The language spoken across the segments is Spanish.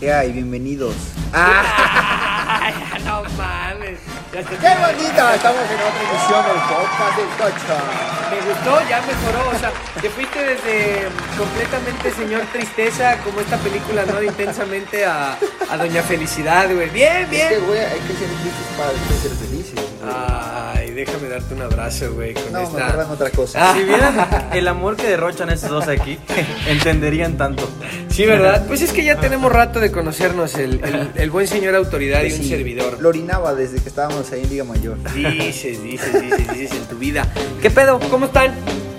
¿Qué hay? Bienvenidos. Ay, no mames. ¡Qué bonito! Estamos en otra edición del podcast del Tocho. Me gustó, ya mejoró. O sea, te fuiste desde completamente señor tristeza, como esta película, ¿no? De intensamente a, a Doña Felicidad, güey. Bien, Es que, bien. güey, hay que ser tristes para ser felices. güey. Ay, déjame darte un abrazo, güey, con no, me esta. acuerdan otra cosa. Ah. Si vieran el amor que derrochan estos dos aquí, entenderían tanto. Sí, ¿verdad? Pues es que ya tenemos rato de conocernos, el, el- el buen señor autoridad y Pues un sí, servidor. Lo orinaba desde que estábamos ahí en Liga Mayor. Dices, dices, dices, dices en tu vida. ¿Qué pedo? ¿Cómo están?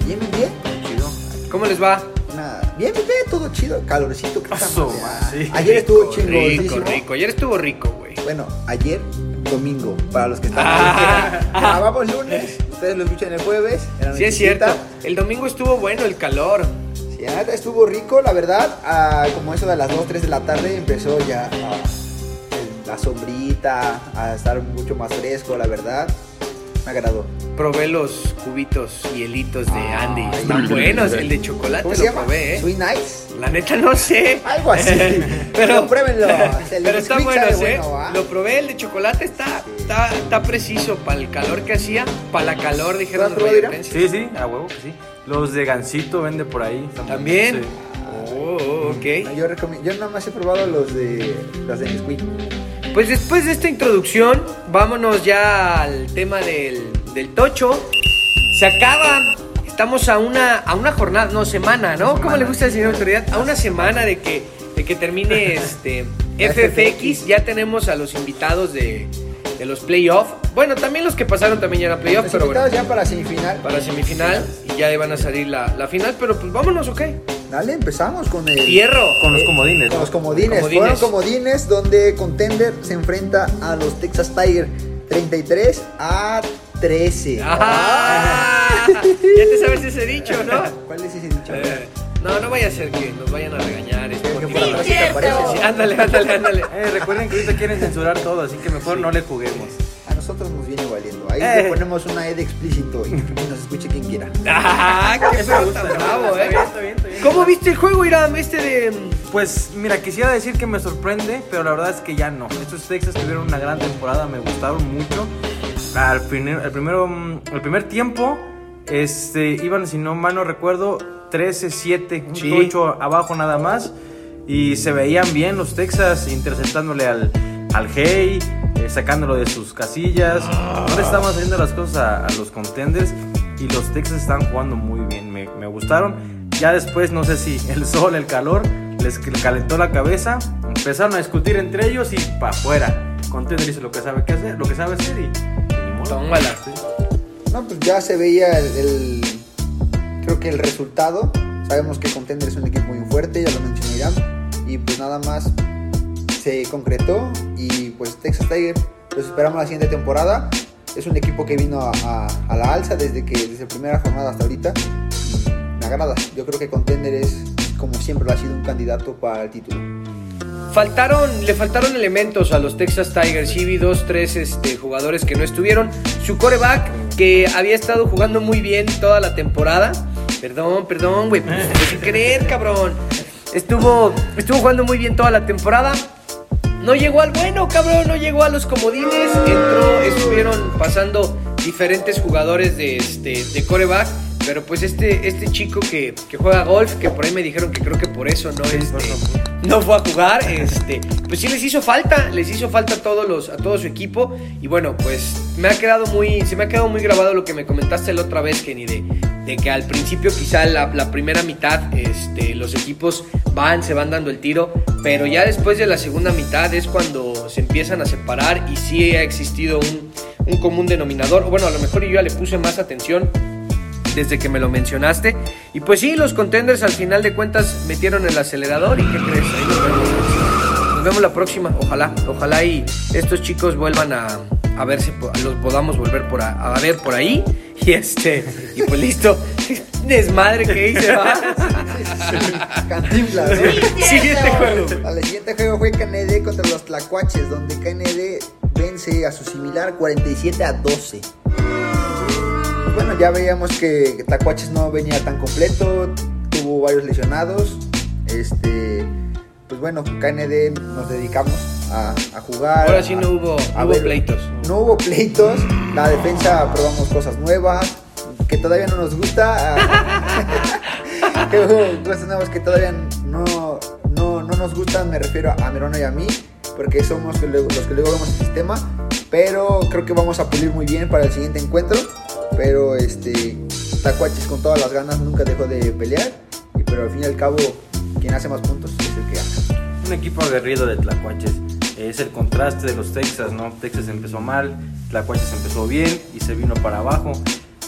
Bien, bien, bien. Chido. ¿Cómo les va? Una- Bien, bien, bien, todo chido. Calorcito. ¿qué Aso, tal? sí. Ayer estuvo Rico, chingoncísimo. Rico, rico. Ayer estuvo rico, güey. Bueno, ayer, domingo, para los que están Ah. Grabamos lunes, ustedes lo escuchan el jueves. Sí, es cierto. El domingo estuvo bueno el calor. Sí, estuvo rico, la verdad. ah, como eso de las 2, 3 de la tarde empezó ya ah, la sombrita, a estar mucho más fresco, la verdad. Me agradó. Probé los cubitos y hielitos de Ay, Andy. Están buenos. El de chocolate ¿Cómo lo se llama? probé, ¿eh? Sweet Nights. La neta no sé. Algo así. Pero- pero pruébenlo. El Pero sabe buenos, ¿eh? bueno, ¿va? Lo probé, el de chocolate está, está, está preciso para el calor que hacía. Para la calor, dijeron ¿Lo has los. Sí, sí, a huevo que sí. Los de Gansito vende por ahí. ¿También? Sí. Oh, ok. No, yo, recomiendo, yo nada más he probado los de los de Nesquik. Pues después de esta introducción, vámonos ya al tema del, del tocho. Se acaba. Estamos a una, a una jornada, no, semana, ¿no? ¿Cómo le gusta al señor autoridad? A una semana de que, de que termine este FFX. Ya tenemos a los invitados de, de los playoffs. Bueno, también los que pasaron también ya eran playoffs, Los pero bueno, ya para semifinal. para semifinal. Y ya van a salir la, la final, pero pues vámonos, ¿ok? Dale, empezamos con el... Fierro. Con los comodines, Con ¿no? los comodines. Comodines. Fueron comodines donde Contender se enfrenta a los Texas Tiger 33 a 13. ¡Ah! ya te sabes ese dicho, ¿no? ¿Cuál es ese dicho? Eh, no, no vaya a ser que nos vayan a regañar. Que porque- por la te aparece. Sí, ándale, ándale, ándale. Eh, recuerden que ahorita quieren censurar todo, así que mejor no le juguemos. A nosotros nos viene valiendo. Ahí Eh. le ponemos una E de explícito y que nos escuche quien quiera. ¡Ah! ¡Qué bravo, Está eh! bien, está bien, está bien. ¿Cómo viste el juego, Iram? Este de. Pues mira, quisiera decir que me sorprende, pero la verdad es que ya no. Estos Texas tuvieron una gran temporada, me gustaron mucho. Al primer, el, primero, mm, el primer tiempo este, iban, si no mal no recuerdo, 13-7, un Sí. tocho abajo nada más. Y se veían bien los Texas interceptándole al, al Hey, eh, sacándolo de sus casillas. No le estaban saliendo las cosas a, a los contenders y los Texas estaban jugando muy bien, me, me gustaron. Ya después, no sé si el sol, el calor, les calentó la cabeza, empezaron a discutir entre ellos y para afuera. Contender dice lo que sabe que hacer, lo que sabe hacer y, y ni modo. No, pues ya se veía el, el- creo que el resultado. Sabemos que Contender es un equipo muy fuerte, ya lo mencionó Irán. Y pues nada más se concretó. Y pues Texas Tiger los esperamos la siguiente temporada. Es un equipo que vino a, a- a la alza desde que desde primera jornada hasta ahorita. Me agrada. Yo creo que Contender es, como siempre, lo ha sido un candidato para el título. Faltaron, le faltaron elementos a los Texas Tigers. Sí, vi dos, tres este, jugadores que no estuvieron. Su coreback, que había estado jugando muy bien toda la temporada. Perdón, perdón, güey. pues, sin querer, cabrón. Estuvo, estuvo jugando muy bien toda la temporada. No llegó al bueno, cabrón. No llegó a los comodines. Entró, estuvieron pasando diferentes jugadores de, este, de coreback. Pero pues este, este chico que, que juega golf, que por ahí me dijeron que creo que por eso no, este, no fue a jugar, este, pues sí les hizo falta, les hizo falta a todos los, a todo su equipo. Y bueno, pues me ha quedado muy, se me ha quedado muy grabado lo que me comentaste la otra vez, Kenny, de, de que al principio quizá la, la primera mitad, este, los equipos van, se van dando el tiro, pero ya después de la segunda mitad es cuando se empiezan a separar y sí ha existido un, un común denominador. O bueno, a lo mejor yo ya le puse más atención desde que me lo mencionaste. Y pues sí, los contenders al final de cuentas metieron el acelerador y ¿qué crees? Ahí nos vemos. Nos vemos la próxima, ojalá, ojalá y estos chicos vuelvan a, a verse, po- los podamos volver por a, a ver por ahí. Y este, y pues listo. Desmadre que hice, va. Cantinflas. ¿no? Siguiente juego. Al siguiente juego fue KND contra los Tlacuaches, donde KND vence a su similar 47 a 12. Bueno, ya veíamos que Tlacuaches no venía tan completo, tuvo varios lesionados. Este, pues bueno, KND nos dedicamos a, a jugar. Ahora sí a- no hubo, a hubo ver- pleitos. No hubo pleitos. La defensa probamos cosas nuevas que todavía no nos gusta. ah, cosas nuevas que todavía no, no, no nos gustan. Me refiero a Merona y a mí, porque somos los que luego vemos el sistema. Pero creo que vamos a pulir muy bien para el siguiente encuentro. Pero este Tacuaches con todas las ganas nunca dejó de pelear. Y pero al fin y al cabo, quien hace más puntos es el que gana. Un equipo aguerrido de Tlacuaches. Es el contraste de los Texas, ¿no? Texas empezó mal, Tlacuaches empezó bien y se vino para abajo.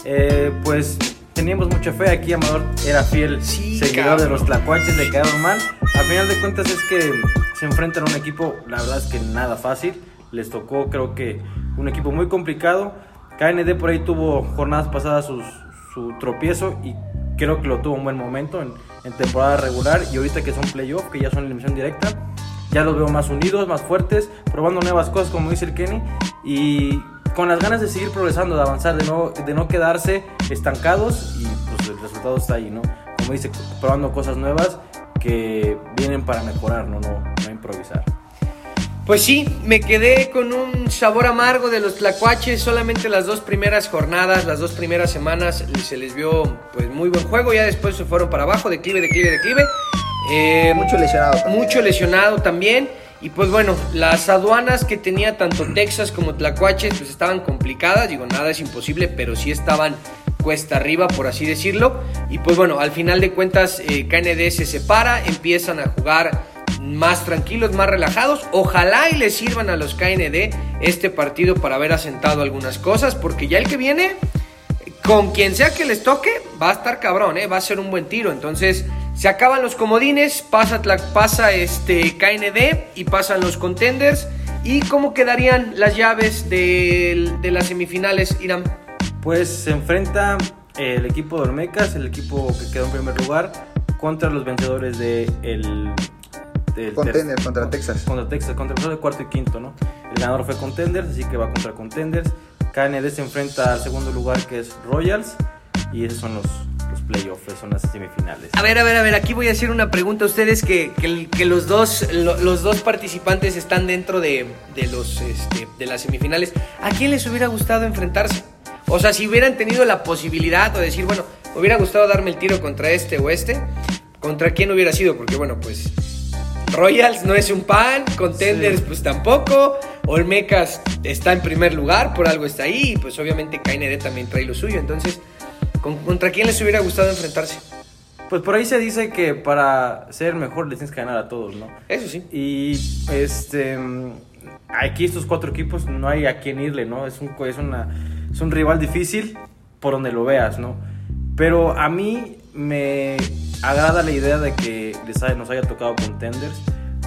Eh, pues teníamos mucha fe aquí, Amador era fiel Sí, seguidor de cabrón. los Tlacuaches, le quedaron mal. Al final de cuentas es que se enfrentan a un equipo, la verdad es que nada fácil. Les tocó, creo que, un equipo muy complicado. KND por ahí tuvo jornadas pasadas su tropiezo y creo que lo tuvo un buen momento en, en temporada regular y ahorita que son playoff, que ya son eliminación directa, ya los veo más unidos, más fuertes, probando nuevas cosas como dice el Kenny y con las ganas de seguir progresando, de avanzar, de no, de no quedarse estancados y pues el resultado está ahí, ¿no? Como dice, probando cosas nuevas que vienen para mejorar, no, no, no improvisar. Pues sí, me quedé con un sabor amargo de los tlacuaches. Solamente las dos primeras jornadas, las dos primeras semanas se les vio pues muy buen juego. Ya después se fueron para abajo, declive, declive, declive. Eh, Mucho lesionado también. Mucho lesionado también. Y pues bueno, las aduanas que tenía tanto Texas como Tlacuaches pues estaban complicadas. Digo, nada es imposible, pero sí estaban cuesta arriba, por así decirlo. Y pues bueno, al final de cuentas eh, KND se separa, empiezan a jugar más tranquilos, más relajados. Ojalá y les sirvan a los KND este partido para haber asentado algunas cosas, porque ya el que viene, con quien sea que les toque, va a estar cabrón, ¿eh? va a ser un buen tiro. Entonces, se acaban los comodines, pasa, pasa este KND y pasan los contenders. ¿Y cómo quedarían las llaves del- de, las semifinales, Irán? Pues se enfrenta el equipo de Olmecas, el equipo que quedó en primer lugar, contra los vencedores de el, del Contenders, contra Texas. Contra Texas, contra el cuarto y quinto, ¿no? El ganador fue Contenders, así que va contra Contenders. KND se enfrenta al segundo lugar que es Royals y esos son los, los playoffs, son las semifinales. A ver, a ver, a ver, aquí voy a hacer una pregunta a ustedes que, que- que los, dos, lo- los dos participantes están dentro de, de los, este, de las semifinales. ¿A quién les hubiera gustado enfrentarse? O sea, si hubieran tenido la posibilidad o decir, bueno, me hubiera gustado darme el tiro contra este o este, ¿contra quién hubiera sido? Porque bueno, pues Royals no es un pan, Contenders Sí. pues tampoco, Olmecas está en primer lugar, por algo está ahí, y pues obviamente KND también trae lo suyo, entonces, ¿con- ¿contra quién les hubiera gustado enfrentarse? Pues por ahí se dice que para ser mejor les tienes que ganar a todos, ¿no? Eso sí. Y este aquí estos cuatro equipos no hay a quién irle, ¿no? Es un es una es un rival difícil por donde lo veas, ¿no? Pero a mí me agrada la idea de que les haya- nos haya tocado contenders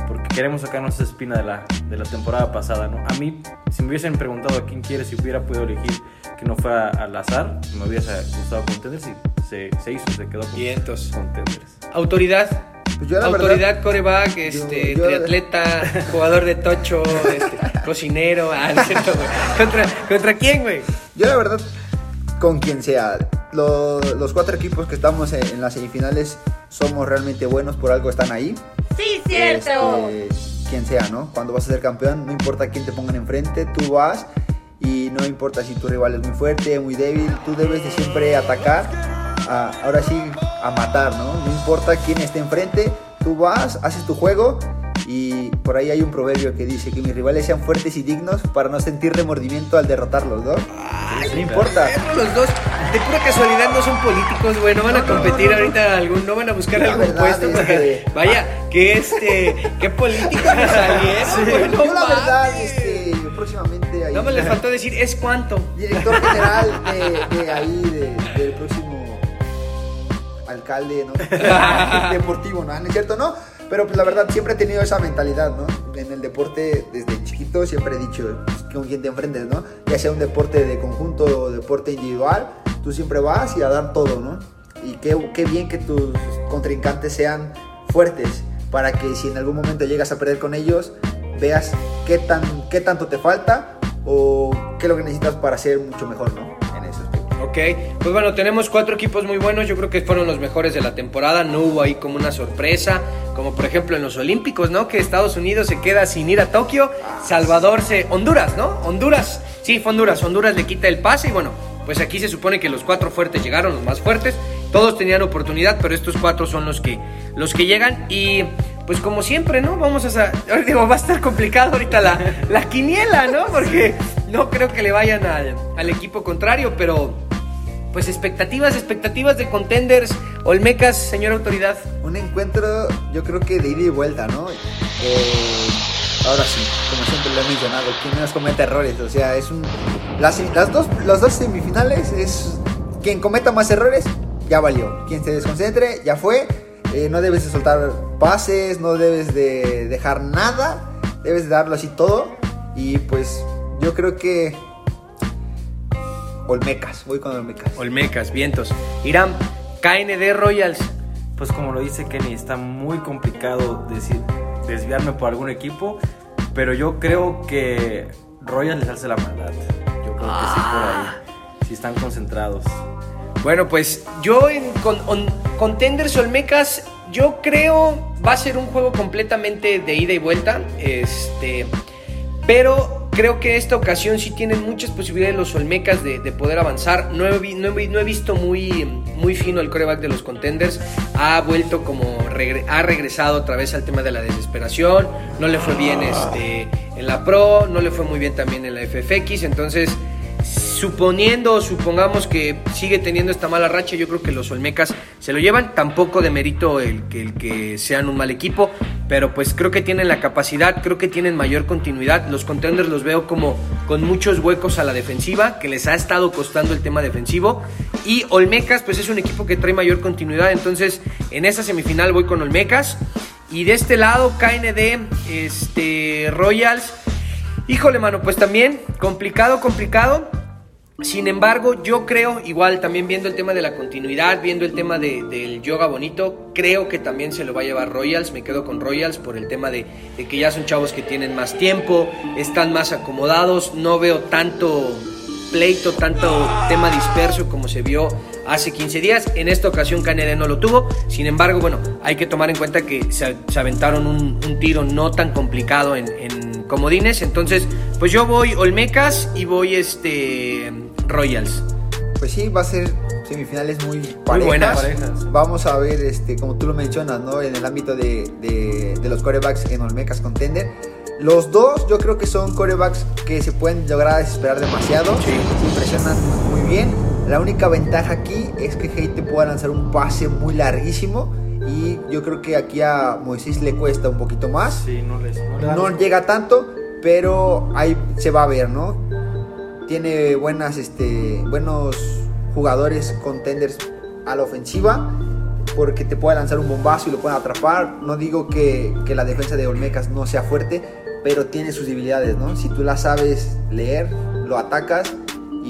porque queremos sacarnos esa espina de la, de la temporada pasada, ¿no? A mí, si me hubiesen preguntado a quién quiere, si hubiera podido elegir que no fuera al azar, me hubiese gustado contenders y se, se hizo, se quedó con Vientos. contenders. Autoridad. Pues yo la Autoridad, verdad, coreback, este, yo- triatleta, jugador de tocho, este, cocinero. Ah, no. ¿Contra, ¿Contra quién, güey? yo la verdad, con quien sea, lo- los cuatro equipos que estamos en, en las semifinales somos realmente buenos, por algo están ahí. Sí, cierto. Este, quien sea, ¿no? Cuando vas a ser campeón, no importa quién te pongan enfrente, tú vas y no importa si tu rival es muy fuerte, muy débil, tú debes de siempre atacar, a- ahora sí, a matar, ¿no? No importa quién esté enfrente, tú vas, haces tu juego y por ahí hay un proverbio que dice que mis rivales sean fuertes y dignos para no sentir remordimiento al derrotarlos, ¿no? no importa. Los dos, de pura casualidad, no son políticos, güey. No van a competir ahorita algún, no van a buscar La algún puesto. es que- vaya, que este, qué políticos me salieron, güey. No Yo la verdad, este, próximamente ahí... No me les faltó decir, ¿es cuánto? director general de, de ahí, de- del próximo alcalde, ¿no? Deportivo, ¿no? ¿No es cierto? No, pero pues la verdad siempre he tenido esa mentalidad, ¿no? En el deporte, desde chiquito, siempre he dicho pues, con quien te enfrentes, ¿no? Ya sea un deporte de conjunto o deporte individual, tú siempre vas y a dar todo, ¿no? Y qué, qué bien que tus contrincantes sean fuertes para que si en algún momento llegas a perder con ellos, veas qué, tan, qué tanto te falta o qué es lo que necesitas para ser mucho mejor, ¿no? En ese aspecto. Ok, pues bueno, tenemos cuatro equipos muy buenos, yo creo que fueron los mejores de la temporada, no hubo ahí como una sorpresa, como por ejemplo en los Olímpicos, ¿no? Que Estados Unidos se queda sin ir a Tokio, Salvador se... Honduras, ¿no? Honduras, sí, fue Honduras, Honduras le quita el pase y bueno, pues aquí se supone que los cuatro fuertes llegaron, los más fuertes, todos tenían oportunidad, pero estos cuatro son los que, los que llegan y pues como siempre, ¿no? Vamos a... digo, va a estar complicado ahorita la, la quiniela, ¿no? Porque no creo que le vayan al, al equipo contrario, pero pues expectativas, expectativas de contenders, Olmecas, señora autoridad. Un encuentro, yo creo que de ida y vuelta, ¿no? Eh, ahora sí, como siempre lo he mencionado, quien menos comete errores, o sea, es un. Las, las dos, las dos semifinales es. Quien cometa más errores, ya valió. Quien se desconcentre, ya fue. Eh, no debes de soltar pases, no debes de dejar nada, debes de darlo así todo. Y pues, yo creo que. Olmecas, voy con Olmecas. Olmecas, vientos. Irán, KND Royals. Pues como lo dice Kenny, está muy complicado decir, desviarme por algún equipo, pero yo creo que Royal les hace la maldad. Yo creo que sí por ahí. Sí están concentrados. Bueno, pues yo en con, on- Contenders Olmecas, yo creo va a ser un juego completamente de ida y vuelta. Este, pero creo que esta ocasión sí tienen muchas posibilidades los Olmecas de, de poder avanzar. No he, visto muy, muy fino el coreback de los Contenders. Ha vuelto como ha regresado otra vez al tema de la desesperación. No le fue bien este, en la Pro, no le fue muy bien también en la FFX. Entonces, suponiendo, supongamos que sigue teniendo esta mala racha, yo creo que los Olmecas se lo llevan. Tampoco de mérito el que sean un mal equipo, pero pues creo que tienen la capacidad, creo que tienen mayor continuidad. Los contenders los veo como con muchos huecos a la defensiva, que les ha estado costando el tema defensivo. Y Olmecas, pues es un equipo que trae mayor continuidad. Entonces, en esa semifinal voy con Olmecas. Y de este lado, KND, este, Royals. Híjole, mano, pues también complicado, complicado. Sin embargo, yo creo, igual también viendo el tema de la continuidad, viendo el tema de- del yoga bonito, creo que también se lo va a llevar Royals. Me quedo con Royals por el tema de, que ya son chavos que tienen más tiempo, están más acomodados. No veo tanto pleito, tanto tema disperso como se vio hace 15 días. En esta ocasión KND no lo tuvo. Sin embargo, bueno, hay que tomar en cuenta que se, aventaron un, tiro no tan complicado en comodines. Entonces, pues yo voy Olmecas y voy este Royals. Pues sí, va a ser semifinales muy parejas. buenas. Parejas. Vamos a ver, este, como tú lo mencionas, ¿no? En el ámbito de, de- de los corebacks en Olmecas Contender. Los dos yo creo que son corebacks que se pueden lograr a desesperar demasiado. Sí. Se impresionan muy bien. La única ventaja aquí es que Hey te pueda lanzar un pase muy larguísimo. Y yo creo que aquí a Moisés le cuesta un poquito más. Sí, no les no le dan- No llega tanto, pero ahí se va a ver, ¿no? Tiene buenas, este, buenos jugadores contenders a la ofensiva, porque te puede lanzar un bombazo y lo pueden atrapar. No digo que, que la defensa de Olmecas no sea fuerte, pero tiene sus debilidades, ¿no? Si tú la sabes leer, lo atacas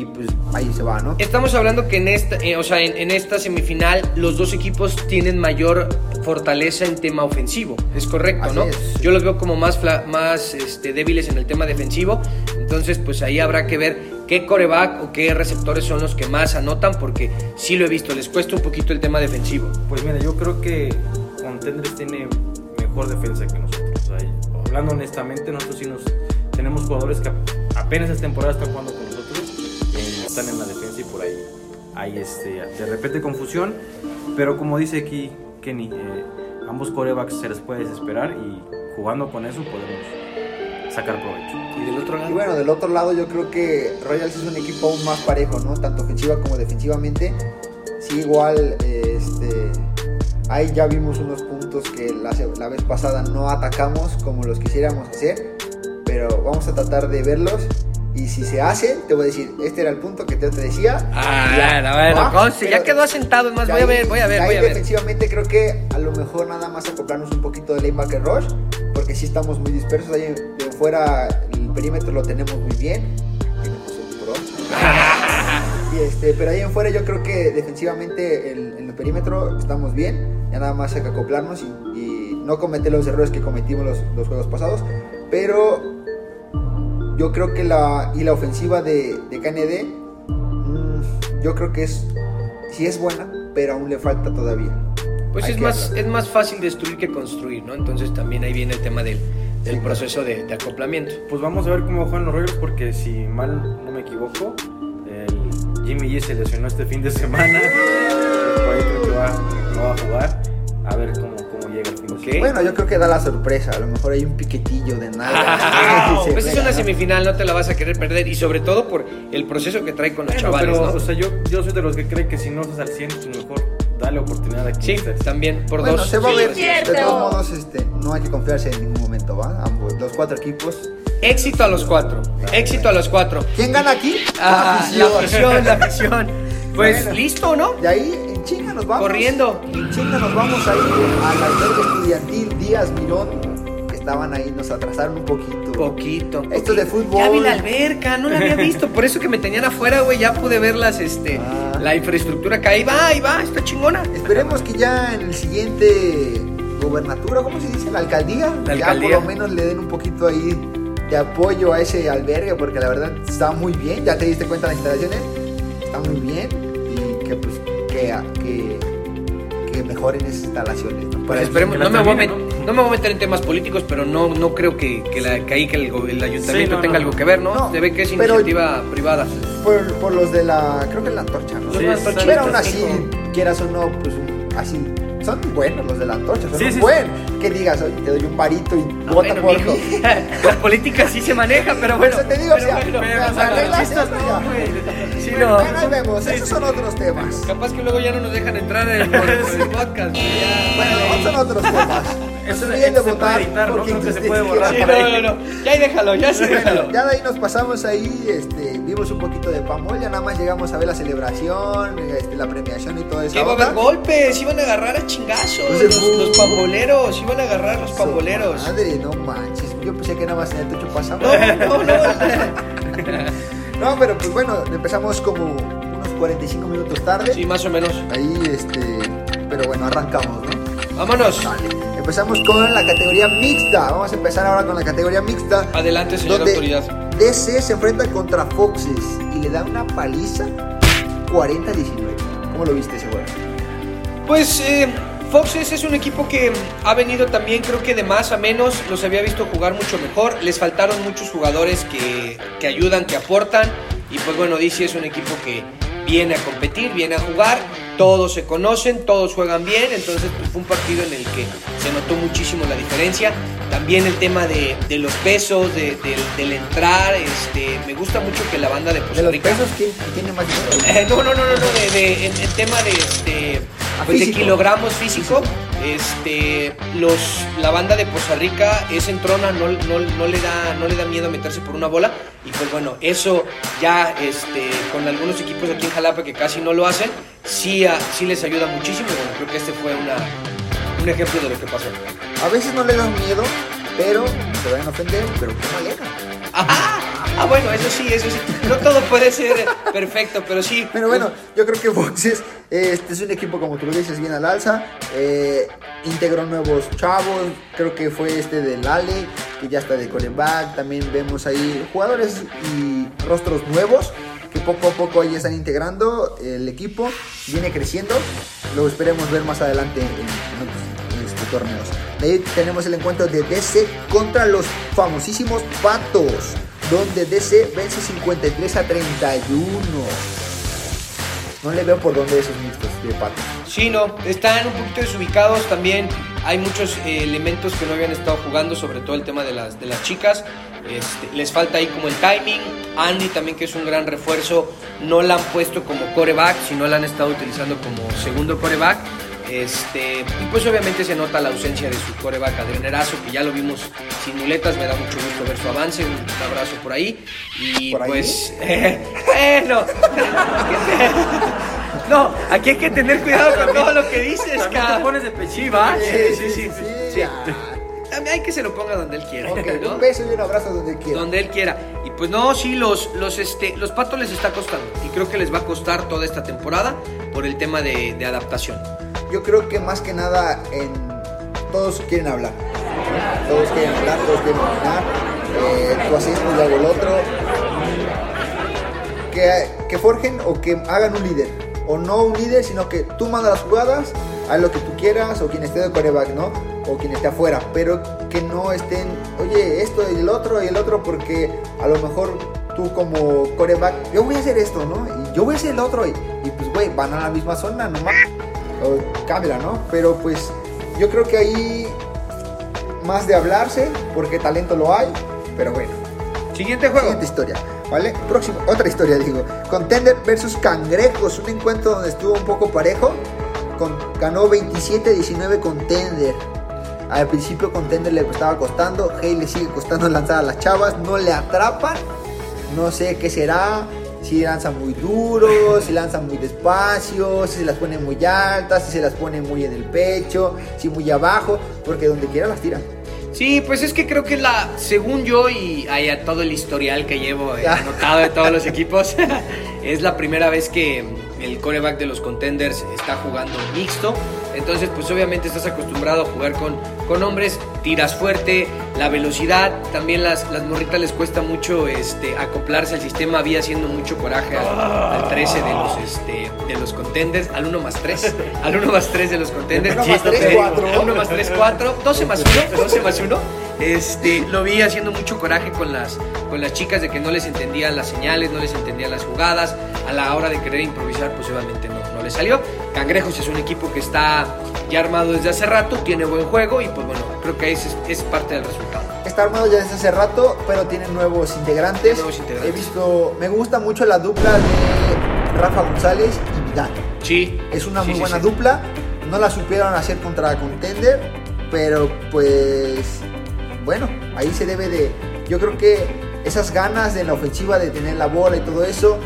y pues ahí se va, ¿no? Estamos hablando que en esta, eh, o sea, en, en esta semifinal los dos equipos tienen mayor fortaleza en tema ofensivo, es correcto, Así ¿no? es, sí. Yo los veo como más, fla- más este, débiles en el tema defensivo, entonces pues ahí habrá que ver qué coreback o qué receptores son los que más anotan, porque sí lo he visto, les cuesta un poquito el tema defensivo. Pues mira, yo creo que Contenders tiene mejor defensa que nosotros. O sea, hablando honestamente, nosotros sí nos tenemos jugadores que apenas esta temporada están jugando están en la defensa y por ahí hay este, de repente confusión. Pero como dice aquí Kenny, eh, ambos corebacks se les puede desesperar y jugando con eso podemos sacar provecho. Y del otro Y lado, bueno, del otro lado yo creo que Royals es un equipo aún más parejo, ¿no? Tanto ofensiva como defensivamente. Sí, igual, este, ahí ya vimos unos puntos que la, la vez pasada no atacamos como los quisiéramos hacer, pero vamos a tratar de verlos. Y si se hace, te voy a decir, este era el punto que te decía. Ah, ya, bueno, bueno, ¿va? conste, ya quedó asentado, más, voy a ver, voy a ver, voy a ver. defensivamente creo que a lo mejor nada más acoplarnos un poquito de linebacker rush, porque sí estamos muy dispersos. Ahí de fuera el perímetro lo tenemos muy bien. Tenemos un pro. Y este, pero ahí en fuera yo creo que defensivamente en el perímetro estamos bien. Ya nada más hay que acoplarnos y, y no cometer los errores que cometimos los, los juegos pasados. Pero yo creo que la, y la ofensiva de, de KND, mm, yo creo que es, sí es buena, pero aún le falta todavía. Pues Hay es más, hablar. es más fácil destruir que construir, ¿no? Entonces también ahí viene el tema del, del proceso de, de acoplamiento. Pues vamos a ver cómo juegan los Raiders porque si mal no me equivoco, el Jimmy G se lesionó este fin de semana. Por ahí creo que va, no va a jugar. A ver cómo, cómo llega el fin de Ok. semana. Bueno, yo creo que da la sorpresa. A lo mejor hay un piquetillo de nada. Ah, pues es una ¿no? semifinal, no te la vas a querer perder y sobre todo por el proceso que trae con los Bueno, chavales, pero ¿no? o sea, yo, yo soy de los que cree que si no estás al 100, pues mejor dale oportunidad a Sí, estés. también por Bueno, dos. se va a ver. cierto. De todos modos, este, no hay que confiarse en ningún momento, ¿va? Ambos, los cuatro equipos. Éxito a los cuatro. Éxito a los cuatro. ¿Quién gana aquí? Ah, la afición, la afición. Pues Bueno. listo, ¿no? De ahí, chinga nos vamos. Corriendo. En chinga nos vamos ahí al albergue estudiantil Díaz Mirón. Que estaban ahí, nos atrasaron un poquito. Poquito. Esto de fútbol. Ya vi la alberca, no la había visto. Por eso que me tenían afuera, güey. Ya pude ver las, este, Ah. la infraestructura que ahí va, ahí va, está chingona. Esperemos que ya en el siguiente gobernatura, ¿cómo se dice? La alcaldía. La ya alcaldía. por lo menos le den un poquito ahí de apoyo a ese albergue, porque la verdad está muy bien. Ya te diste cuenta de las instalaciones. Está muy bien. Y que pues que, que, que mejoren esas instalaciones. ¿no? Pues esperemos, no me, voy a met- no me voy a meter en temas políticos, pero no, no creo que, que, la, que ahí que el, el ayuntamiento Sí, no, tenga no. algo que ver, ¿no? No, Se ve que es pero- iniciativa privada. por, por los de la. Creo que la antorcha, ¿no? Sí. Pero aún así, quieras o no, pues así. Son buenos los de la antorcha, son Sí, sí, buen. Que digas, oye, te doy un varito y Ah, vota bueno, por mí. La política sí se maneja, pero bueno. Eso te digo, pero o sea, bueno, me- pero, o sea, no, güey. Sí, Bueno, no. vemos, esos son otros temas. Capaz que luego ya no nos dejan entrar en, por, por el podcast. Bueno, son otros temas. No Eso- olviden de eso se votar editar, ¿no? por quien Creo que se puede borrar. Sí, no, no, no. Ya ahí déjalo, ya sí déjalo. Ya de ahí nos pasamos ahí, este, vimos un poquito de Pamol, ya nada más llegamos a ver la celebración, este, la premiación y todo eso. Que iba a haber golpes, iban a agarrar a chingazos Pues, los, uh. los pamboleros, iban a agarrar los pamboleros. Madre, no manches, yo pensé que nada más en el techo pasaba. No, no, no. No, pero pues bueno, empezamos como unos 45 minutos tarde. Sí, más o menos. Ahí, este, pero bueno, arrancamos, ¿no? Vámonos. Empezamos con la categoría mixta. Vamos a empezar ahora con la categoría mixta. Adelante, señor donde autoridad. DC se enfrenta contra Foxes y le da una paliza 40-19. ¿Cómo lo viste ese juego? Pues eh, Foxes es un equipo que ha venido también, creo que de más a menos. Los había visto jugar mucho mejor. Les faltaron muchos jugadores que, que ayudan, que aportan. Y pues bueno, DC es un equipo que viene a competir, viene a jugar. Todos se conocen, todos juegan bien. Entonces pues, fue un partido en el que se notó muchísimo la diferencia. También el tema de, de los pesos, de- del- del entrar. Este, me gusta mucho que la banda de Costa De los Rica. pesos, ¿quién tiene más dinero? Eh, no, no, no, no, no, de, en tema de este Ah, pues de kilogramos físico, este los la banda de Costa Rica es entrona, no, no, no le da no le da miedo meterse por una bola y pues bueno, eso ya este con algunos equipos aquí en Jalapa que casi no lo hacen, sí, a- sí les ayuda muchísimo bueno, creo que este fue una un ejemplo de lo que pasó. A veces no le dan miedo, pero se van a ofender, pero qué maleta. Ajá. Ah, bueno, eso sí, eso sí. No todo puede ser perfecto, pero sí. Pero bueno, yo creo que Foxes este es un equipo, como tú lo dices, bien al alza. eh, integró nuevos chavos. Creo que fue este del Ale, que ya está de coreback. También vemos ahí jugadores y rostros nuevos que poco a poco ahí están integrando. El equipo viene creciendo. Lo esperemos ver más adelante en, en este, torneos. De ahí tenemos el encuentro de DC contra los famosísimos Patos, donde DC vence 53 a 31. No le veo por dónde esos mixtos de Patos. Sí, no, están un poquito desubicados también. Hay muchos eh, elementos que no habían estado jugando, sobre todo el tema de las, de las chicas. Este, les falta ahí como el timing. Andy también, que es un gran refuerzo, no la han puesto como coreback, sino la han estado utilizando como segundo coreback. Este, y pues obviamente se nota la ausencia de su coreback Adrián Erazo, que ya lo vimos sin muletas, me da mucho gusto ver su avance, un, abrazo por ahí. Y ¿Por ahí? pues, bueno, no, aquí hay que tener cuidado con todo lo que dices, cabrón. pones de pechiva. Sí, sí, sí, sí, sí. También hay que se lo ponga donde él quiera, Ok, ¿no? un beso y un abrazo donde quiera. Donde él quiera. Y pues no, sí, los, los, este, los patos les está costando. Y creo que les va a costar toda esta temporada por el tema de, de adaptación. Yo creo que más que nada en todos quieren hablar. Todos quieren hablar, todos quieren opinar. Eh, tú haces yo hago el otro. Que, que forjen o que hagan un líder. O no un líder, sino que tú mandas las jugadas haz lo que tú quieras, o quien esté de coreback, ¿no? O quien esté afuera, pero que no estén, oye, esto y el otro y el otro, porque a lo mejor tú como coreback, yo voy a hacer esto, ¿no? Y yo voy a hacer el otro, y, y pues, güey, van a la misma zona, nomás, o cámbiala, ¿no? Pero pues yo creo que ahí más de hablarse, porque talento lo hay, pero bueno. Siguiente juego. Siguiente historia, ¿vale? Próximo, otra historia, digo. Contender versus Cangrejos, un encuentro donde estuvo un poco parejo. Con, ganó 27-19 Contender. Al principio Contender le estaba costando, Hey le sigue costando lanzar a las chavas, no le atrapan. No sé qué será, si lanzan muy duro, si lanzan muy despacio, si se las ponen muy altas, si se las ponen muy en el pecho, si muy abajo, porque donde quiera las tiran. Sí, pues es que creo que la, según yo y a todo el historial que llevo eh, anotado de todos los equipos, es la primera vez que el coreback de los contenders está jugando mixto. Entonces, pues obviamente estás acostumbrado a jugar con, con hombres, tiras fuerte, la velocidad, también las, las morritas les cuesta mucho este, acoplarse al sistema, había haciendo mucho coraje al, al 13 de los, este, de los contenders, al 1 más 3, al 1 más 3 de los contenders. Uno más tres, Sí, cuatro. al 1 más 3, 4, 12 más 1, 12 más 1. Este, lo vi haciendo mucho coraje con las, con las chicas de que no les entendían las señales, no les entendían las jugadas. A la hora de querer improvisar, pues obviamente no, no le salió. Cangrejos es un equipo que está ya armado desde hace rato, tiene buen juego y pues bueno, creo que ese es, es parte del resultado. Está armado ya desde hace rato, pero tiene nuevos integrantes. Nuevos integrantes. He visto, me gusta mucho la dupla de Rafa González y Vidal. Sí. Es una sí, muy sí, buena sí. dupla. No la supieron hacer contra Contender, pero pues bueno, ahí se debe de. Yo creo que esas ganas de la ofensiva de tener la bola y todo eso.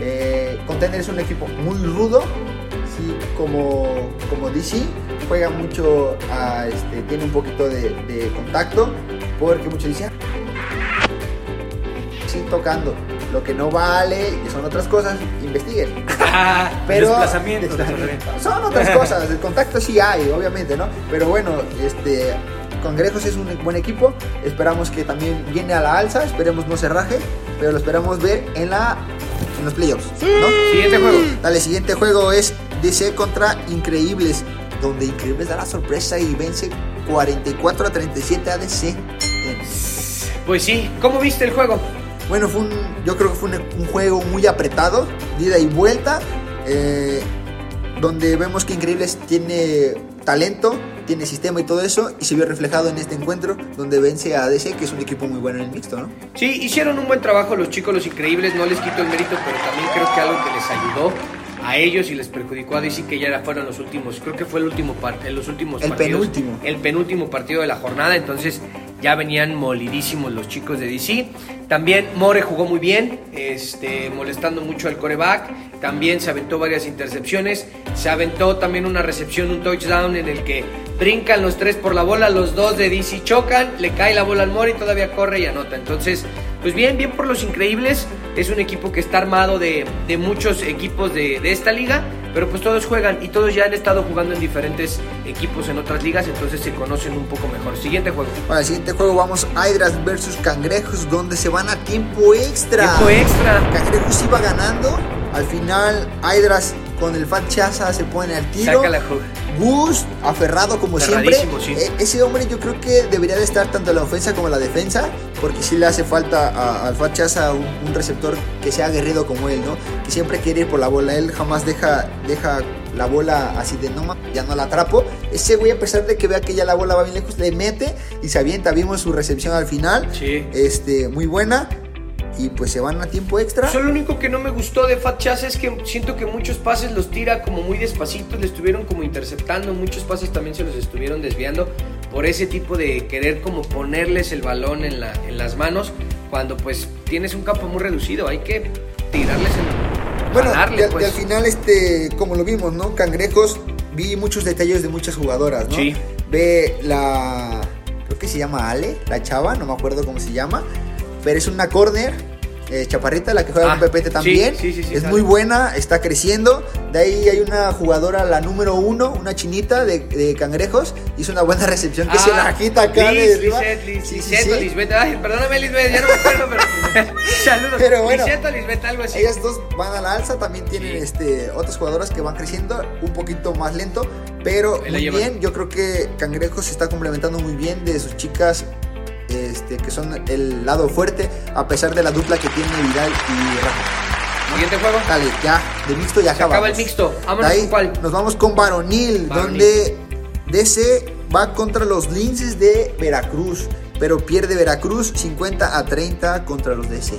eh, Contender es un equipo muy rudo, como, como DC. Juega mucho, a, este, tiene un poquito de, de contacto, porque muchos dicen, sí, tocando. Lo que no vale, y son otras cosas, investiguen. Ah, Pero son otras cosas, el contacto sí hay, obviamente, ¿no? Pero bueno, este Congrejos es un buen equipo, esperamos que también viene a la alza, esperemos no se raje, pero lo esperamos ver en la en los playoffs, ¿no? Siguiente juego. Dale, siguiente juego es DC contra Increíbles, donde Increíbles da la sorpresa y vence 44 a 37 a DC. Pues sí, ¿cómo viste el juego? Bueno, fue un, yo creo que fue un, un juego muy apretado, ida y vuelta, eh, donde vemos que Increíbles tiene talento, tiene sistema y todo eso, y se vio reflejado en este encuentro, donde vence a DC, que es un equipo muy bueno en el mixto, ¿no? Sí, hicieron un buen trabajo los chicos, los increíbles, no les quito el mérito, pero también creo que algo que les ayudó a ellos y les perjudicó a DC que ya fueron los últimos, creo que fue el último en los últimos El partidos, penúltimo. el penúltimo partido de la jornada, entonces ya venían molidísimos los chicos de DC. También More jugó muy bien, este, molestando mucho al coreback. También se aventó varias intercepciones. Se aventó también una recepción, un touchdown en el que brincan los tres por la bola, los dos de DC chocan, le cae la bola al More y todavía corre y anota. Entonces, pues bien, bien por los increíbles. Es un equipo que está armado de, de muchos equipos de, de esta liga, pero pues todos juegan y todos ya han estado jugando en diferentes equipos en otras ligas, entonces se conocen un poco mejor. Siguiente juego. Para el siguiente juego vamos Hydras versus Cangrejos, donde se van a tiempo extra. Tiempo extra. Cangrejos iba ganando, al final Hydras con el Fat Chaza se pone al tiro. Saca la jugada. Gus, aferrado como siempre. Sí. E- ese hombre yo creo que debería de estar tanto en la ofensa como en la defensa, porque sí le hace falta a- al Fat Chaza un, un receptor que sea aguerrido como él, ¿no? Que siempre quiere ir por la bola. Él jamás deja, deja la bola así de no, ya no la atrapo. Ese güey, a pesar de que vea que ya la bola va bien lejos, le mete y se avienta. Vimos su recepción al final. Sí. Este, muy buena. Y pues se van a tiempo extra. Eso lo único que no me gustó de Fat Chaz es que siento que muchos pases los tira como muy despacito, le estuvieron como interceptando, muchos pases también se los estuvieron desviando por ese tipo de querer como ponerles el balón en, la, en las manos cuando pues tienes un campo muy reducido, hay que tirarles en Bueno, y al, pues. y al final, este, como lo vimos, ¿no? Cangrejos, vi muchos detalles de muchas jugadoras, ¿no? Sí. Ve la. Creo que se llama Ale, la chava, no me acuerdo cómo se llama. Pero es una corner, eh, chaparrita, la que juega Ah, con Pepete también. sí, sí, sí, es muy buena, está creciendo. De ahí hay una jugadora, la número uno, una chinita de, de cangrejos. Hizo una buena recepción que se Ah, la quita acá Liz, de. Lisette, Liz- sí. Lisbeth. Ay, perdóname, Lisbeth, ya no me acuerdo, pero. Saludos. Pero bueno. Lisbeth, algo así. Ellas dos van a la alza, también tienen este, otras jugadoras que van creciendo un poquito más lento, Pero muy bien, yo creo que Cangrejo se está complementando muy bien de sus chicas este, que son el lado fuerte, a pesar de la dupla que tiene Vidal y Rafa. Siguiente juego. Dale, ya, de mixto ya Se acaba acabamos. el mixto. Vámonos ahí con cuál. Nos vamos con Varonil, donde DC va contra los Linces de Veracruz, pero pierde Veracruz 50 a 30 contra los DC.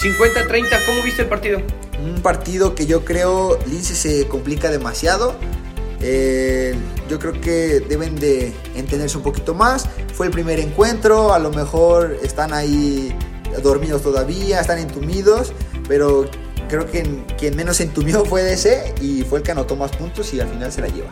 50-30. ¿Cómo viste el partido? Un partido que yo creo Lince se complica demasiado. Eh, yo creo que deben de entenderse un poquito más. Fue el primer encuentro, a lo mejor están ahí dormidos todavía, están entumidos, pero creo que quien menos entumió fue DC y fue el que anotó más puntos y al final se la lleva.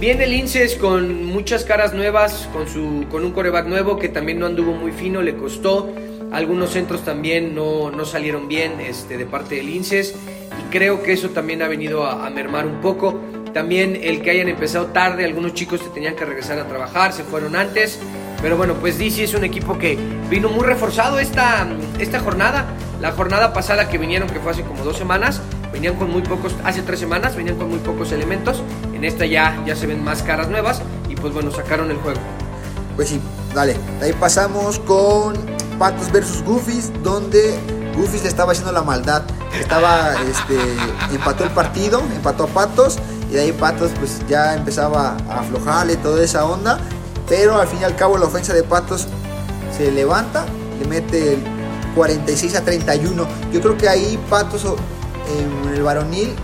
Viene el Inces con muchas caras nuevas, con, su, con un coreback nuevo que también no anduvo muy fino, le costó. Algunos centros también no, no salieron bien este, de parte del Inces y creo que eso también ha venido a mermar un poco. También el que hayan empezado tarde, algunos chicos que tenían que regresar a trabajar, se fueron antes. Pero bueno, pues DC es un equipo que vino muy reforzado esta, esta jornada. La jornada pasada que vinieron, que fue hace como dos semanas, venían con muy pocos, hace tres semanas, venían con muy pocos elementos. En esta ya, ya se ven más caras nuevas y pues bueno, sacaron el juego. Pues sí, dale. Ahí pasamos con Patos versus Goofies, donde Goofies le estaba haciendo la maldad. Estaba, este, empató el partido, empató a Patos, y de ahí Patos pues ya empezaba a aflojarle toda esa onda. Pero al fin y al cabo la ofensa de Patos se levanta, le mete el 46 a 31. Yo creo que ahí Patos en el varonil,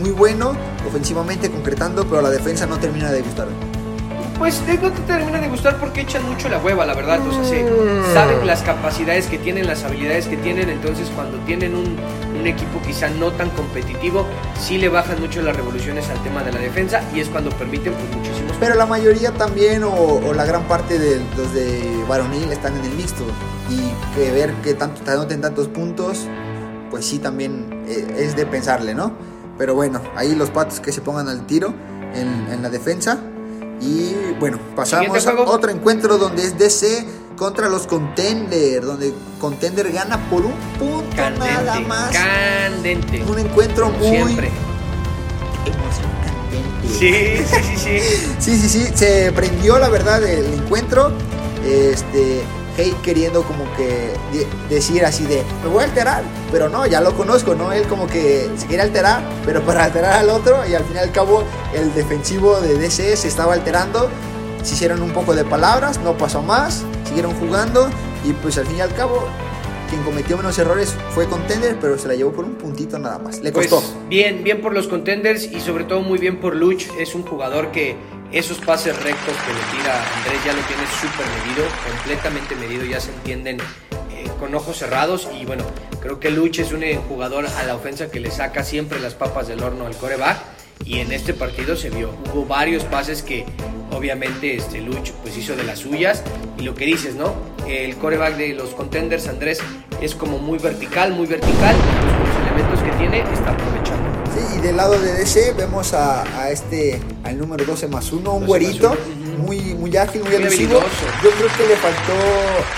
muy bueno, ofensivamente concretando, pero la defensa no termina de gustar. Pues eh, no te termina de gustar porque echan mucho la hueva, la verdad. O sea, se- saben las capacidades que tienen, las habilidades que tienen. Entonces, cuando tienen un, un equipo quizá no tan competitivo, sí le bajan mucho las revoluciones al tema de la defensa y es cuando permiten pues, muchísimos. Pero la mayoría también, o, o la gran parte de los de varonil están en el mixto. Y que ver que tanto te anoten tantos puntos, pues sí también eh, es de pensarle, ¿no? Pero bueno, ahí los patos que se pongan al tiro en, en la defensa. Y bueno, pasamos a otro encuentro donde es DC contra los Contender, donde Contender gana por un punto nada más. candente. Un encuentro muy Siempre. Sí, sí, sí, sí. Sí, sí, sí, se prendió la verdad el encuentro. Este, Hey queriendo como que de- decir así de, me voy a alterar, pero no, ya lo conozco, ¿no? Él como que se quiere alterar, pero para alterar al otro y al fin y al cabo el defensivo de DC se estaba alterando. Se hicieron un poco de palabras, no pasó más, siguieron jugando y pues al fin y al cabo quien cometió menos errores fue Contender, pero se la llevó por un puntito nada más. Le Pues costó. bien, bien por los contenders y sobre todo muy bien por Luch. Es un jugador que esos pases rectos que le tira Andrés ya lo tiene súper medido, completamente medido, ya se entienden eh, con ojos cerrados. Y bueno, creo que Luch es un jugador a la ofensa que le saca siempre las papas del horno al coreback. Y en este partido se vio, hubo varios pases que obviamente este Luch pues hizo de las suyas. Y lo que dices, ¿no? El coreback de los contenders, Andrés, es como muy vertical, muy vertical. los elementos que tiene, está aprovechando. Sí, y del lado de DC vemos a, a este, al número 12 más 1, un 12 güerito, uno, muy, muy ágil, muy, habilidoso. Yo creo que le faltó,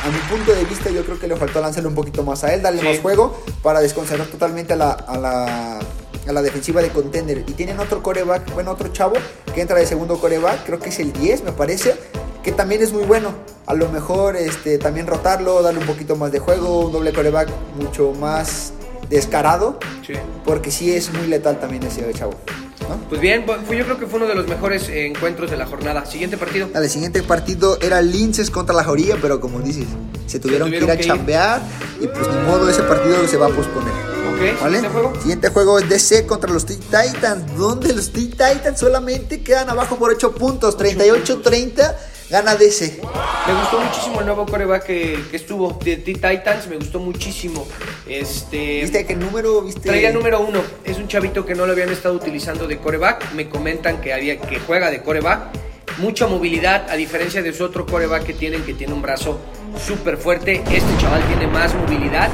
a mi punto de vista, yo creo que le faltó lanzarle un poquito más a él, darle Sí. más juego para desconcentrar totalmente a la, a la, a la defensiva de Contender. Y tienen otro coreback, bueno, otro chavo que entra de segundo coreback, creo que es el 10, me parece. Que también es muy bueno. A lo mejor este, también rotarlo, darle un poquito más de juego, un doble coreback mucho más descarado. Sí. Porque sí es muy letal también ese chavo. ¿no? Pues bien, fue- yo creo que fue uno de los mejores encuentros de la jornada. Siguiente partido. El siguiente partido era Linces contra la Jorilla, pero como dices, se tuvieron, tuvieron que ir que a ir. chambear y pues ni modo, ese partido se va a posponer. Siguiente juego. Siguiente juego es DC contra los Teen Titans, donde los Teen Titans solamente quedan abajo por 8 puntos, 38-30, gana DC. Me gustó muchísimo el nuevo coreback que, que estuvo de Titans, me gustó muchísimo. Este, ¿Viste qué número? ¿Viste? Traía número uno. Es un chavito que no lo habían estado utilizando de coreback. Me comentan que, había, que juega de coreback. Mucha movilidad, a diferencia de su otro coreback que tienen, que tiene un brazo súper fuerte. Este chaval tiene más movilidad.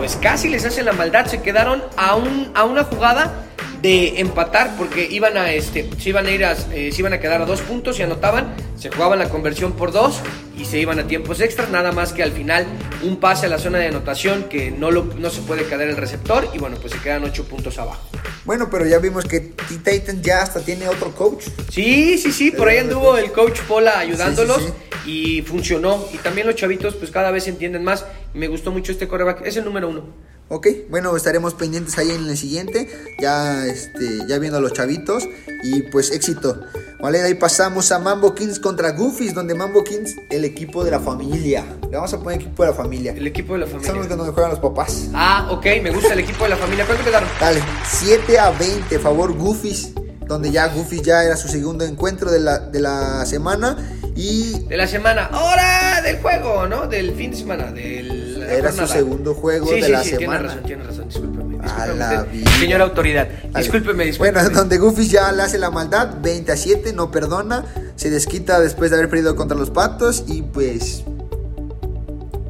Pues casi les hacen la maldad. Se quedaron a, un, a una jugada de empatar porque iban a este se iban a ir a, eh, se iban a quedar a dos puntos y anotaban se jugaban la conversión por dos y se iban a tiempos extras nada más que al final un pase a la zona de anotación que no lo no se puede quedar el receptor y bueno pues se quedan ocho puntos abajo Bueno, pero ya vimos que T-Titan ya hasta tiene otro coach. Sí, sí, sí, por ahí anduvo el coach Pola ayudándolos Sí, sí, y funcionó. Y también los chavitos pues cada vez entienden más. Me gustó mucho este coreback, es el número uno. Ok, bueno, estaremos pendientes ahí en el siguiente, ya, este, ya viendo a los chavitos y pues éxito. Vale, de ahí pasamos a Mambo Kings contra Goofies, donde Mambo Kings, el equipo de la familia. Le vamos a poner equipo de la familia. El equipo de la Son los familia. que donde juegan los papás. Ah, ok, me gusta el equipo de la familia. ¿Cuánto quedaron? Dale, 7 a 20, favor Goofies, donde ya Goofies ya era su segundo encuentro de la, de la semana y De la semana. ¡Hora del juego! ¿No? Del fin de semana. Del, era su segundo juego sí, de sí, la sí, semana. Tiene razón, tiene razón, discúlpeme. A discúlpeme la usted, vida. Señora autoridad, discúlpeme, discúlpeme. Bueno, donde Goofy ya le hace la maldad, 20 a 7, no perdona, se desquita después de haber perdido contra los patos y pues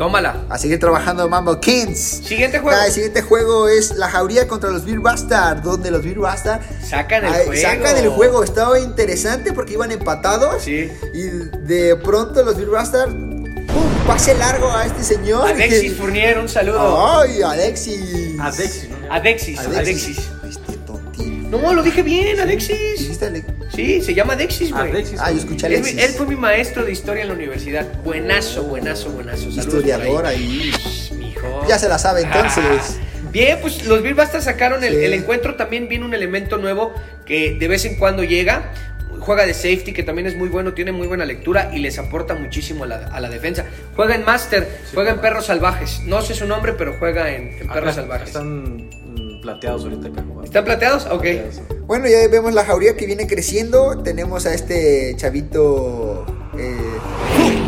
Tómala. a seguir trabajando Mambo Kings. Siguiente juego. Ah, el siguiente juego es la jauría contra los Beer Bastard, donde los Beer Bastard Sacan el juego. sacan el juego. Estaba interesante porque iban empatados Sí. y de pronto los Beer Bastard, ¡pum! pase largo a este señor. Alexis Fournier, un saludo. Ay, Alexis. Adexis, ¿no? Adexis, Alexis. Alexis. No, lo dije bien, Alexis. ¿Dijiste Alexis? Sí, se llama Alexis, güey. Adexis. Ah, yo escuché Alexis. él fue mi maestro de historia en la universidad. Buenazo, buenazo, buenazo. Saludos Historiador por ahí. Mijo. Ya se la sabe entonces. Ah. Bien, pues los Bill Bastards sacaron el, Sí. el encuentro. También viene un elemento nuevo que de vez en cuando llega. Juega de safety, que también es muy bueno, tiene muy buena lectura y les aporta muchísimo a la, a la defensa. Juega en Master, juega en Perros Salvajes. No sé su nombre, pero juega en, en Perros Acá Salvajes. Están plateados ahorita acá jugando. ¿Están plateados? Ok. Plateados. Bueno, ya vemos la jauría que viene creciendo. Tenemos a este chavito. eh,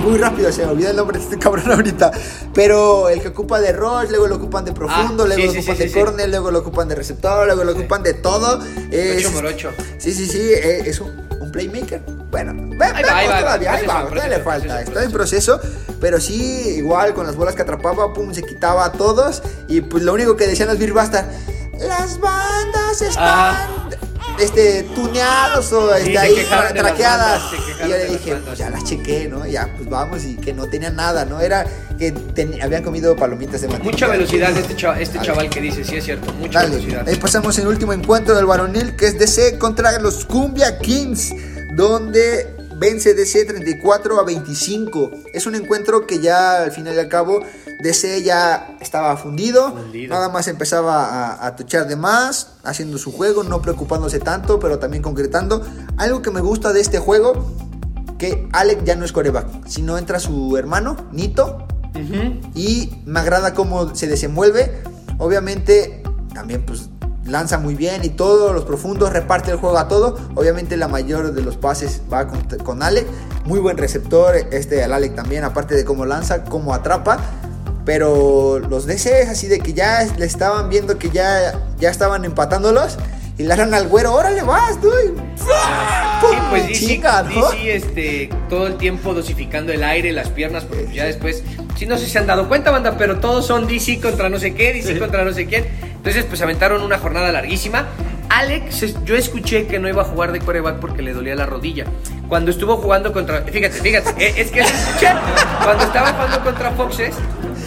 muy rápido, se me olvida el nombre de este cabrón ahorita. Pero el que ocupa de rush, luego lo ocupan de profundo, Ah, luego sí, lo sí, ocupan sí, de corner, luego lo ocupan de receptor, luego lo ocupan de todo. Es- Ocho morocho. Sí, sí, sí, eh, es un, un playmaker. Bueno, Ahí va, ahí va, todavía, ahí va, todavía le falta, proceso, está en proceso, pero sí, igual con las bolas que atrapaba, pum, se quitaba a todos y pues lo único que decían los Bill Basta, las bandas están Ah. este tuneados o Sí, este, ahí quejaron traqueadas bandas, y yo le las dije, pues ya las chequé, ¿no? Ya, pues vamos y que no tenían nada, ¿no? Era que ten- habían comido palomitas de maní. Mucha velocidad este, chava- este chaval que dice, sí es cierto, mucha Dale, velocidad. ahí pasamos el último encuentro del varonil que es DC contra los Cumbia Kings, donde vence DC 34 a 25. Es un encuentro que ya al final y al cabo DC ya estaba fundido, Fundido. nada más empezaba a, a tuchar de más, haciendo su juego, no preocupándose tanto, pero también concretando. Algo que me gusta de este juego, que Alec ya no es coreback, sino entra su hermano, Nito, y me agrada cómo se desenvuelve. Obviamente, también pues lanza muy bien y todo, los profundos, reparte el juego a todo. Obviamente la mayor de los pases va con, con Alec. Muy buen receptor, este al Alec también, aparte de cómo lanza, cómo atrapa. Pero los DC es así de que ya le estaban viendo que ya, ya estaban empatándolos. Y le al güero, órale vas, tú. y Sí, pues DC, Chinga, ¿no? DC, este, todo el tiempo dosificando el aire, las piernas, porque ya después, sí, no sé si se han dado cuenta, banda, pero todos son DC contra no sé qué, DC contra no sé quién. Entonces, pues aventaron una jornada larguísima. Alex, yo escuché que no iba a jugar de coreback porque le dolía la rodilla. Cuando estuvo jugando contra. Fíjate, fíjate, eh, es que escuché. Cuando estaba jugando contra Foxes,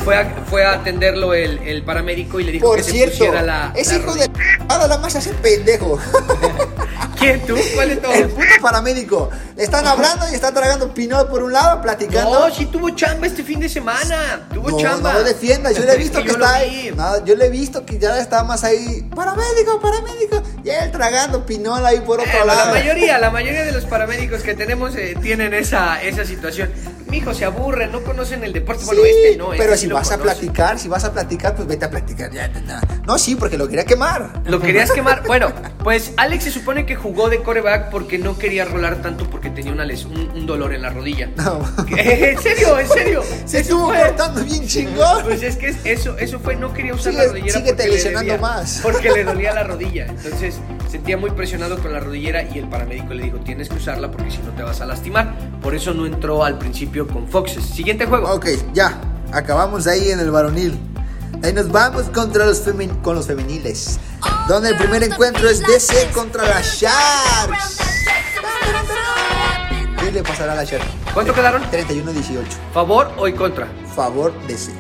fue a, fue a atenderlo el, el paramédico y le dijo Por que se cierto, pusiera la. ese la hijo rodilla. de nada más hace pendejo. ¿Quién tú? ¿Cuál de todos? El puto paramédico. Están hablando y está tragando pinol por un lado, platicando. No, sí tuvo chamba este fin de semana. Tuvo No, chamba. no lo defiendas, yo le he visto que lo está ahí. No, yo le he visto que ya está más ahí. Paramédico, paramédico. Y él tragando pinol ahí por otro Eh, lado. la mayoría, la mayoría de los paramédicos que tenemos eh, tienen esa, esa situación. Mi hijo se aburre, no conocen el deporte. Sí, bueno, este no, este pero si vas a platicar, si vas a platicar, pues vete a platicar. Ya, ya, ya. No, sí, porque lo quería quemar. Lo querías quemar. Bueno, pues Alex se supone que jugó de coreback porque no quería rolar tanto porque tenía una les- un, un dolor en la rodilla. No. ¿En serio? ¿En serio? Se Eso estuvo cortando bien chingón. Pues es que eso, eso fue, no quería usar Sigue- la rodillera porque le lesionando debía, más. Porque le dolía la rodilla. Entonces sentía muy presionado con la rodillera y el paramédico le dijo, tienes que usarla porque si no te vas a lastimar. Por eso no entró al principio con Foxes. Siguiente juego. Ok, ya. Acabamos ahí en el varonil. Ahí nos vamos contra los femen- con los femeniles. Donde el primer encuentro es DC contra las Sharks. ¿Qué le pasará a la Sharks? ¿Cuánto quedaron? 31-18. ¿Favor o en contra? Favor DC.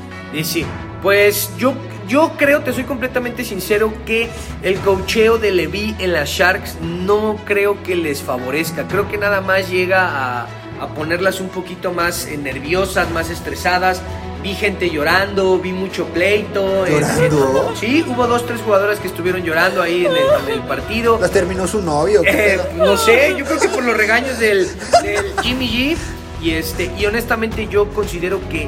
Sí, pues yo yo creo, te soy completamente sincero, que el cocheo de Levi en las Sharks no creo que les favorezca. Creo que nada más llega a, a ponerlas un poquito más eh, nerviosas, más estresadas. Vi gente llorando, vi mucho pleito. en- ¿Llorando? sí, hubo dos, tres jugadoras que estuvieron llorando ahí en el, en el partido. ¿Las terminó su novio? ¿Qué Eh, no sé, yo creo que por los regaños del, del Jimmy G. Y, este, y honestamente yo considero que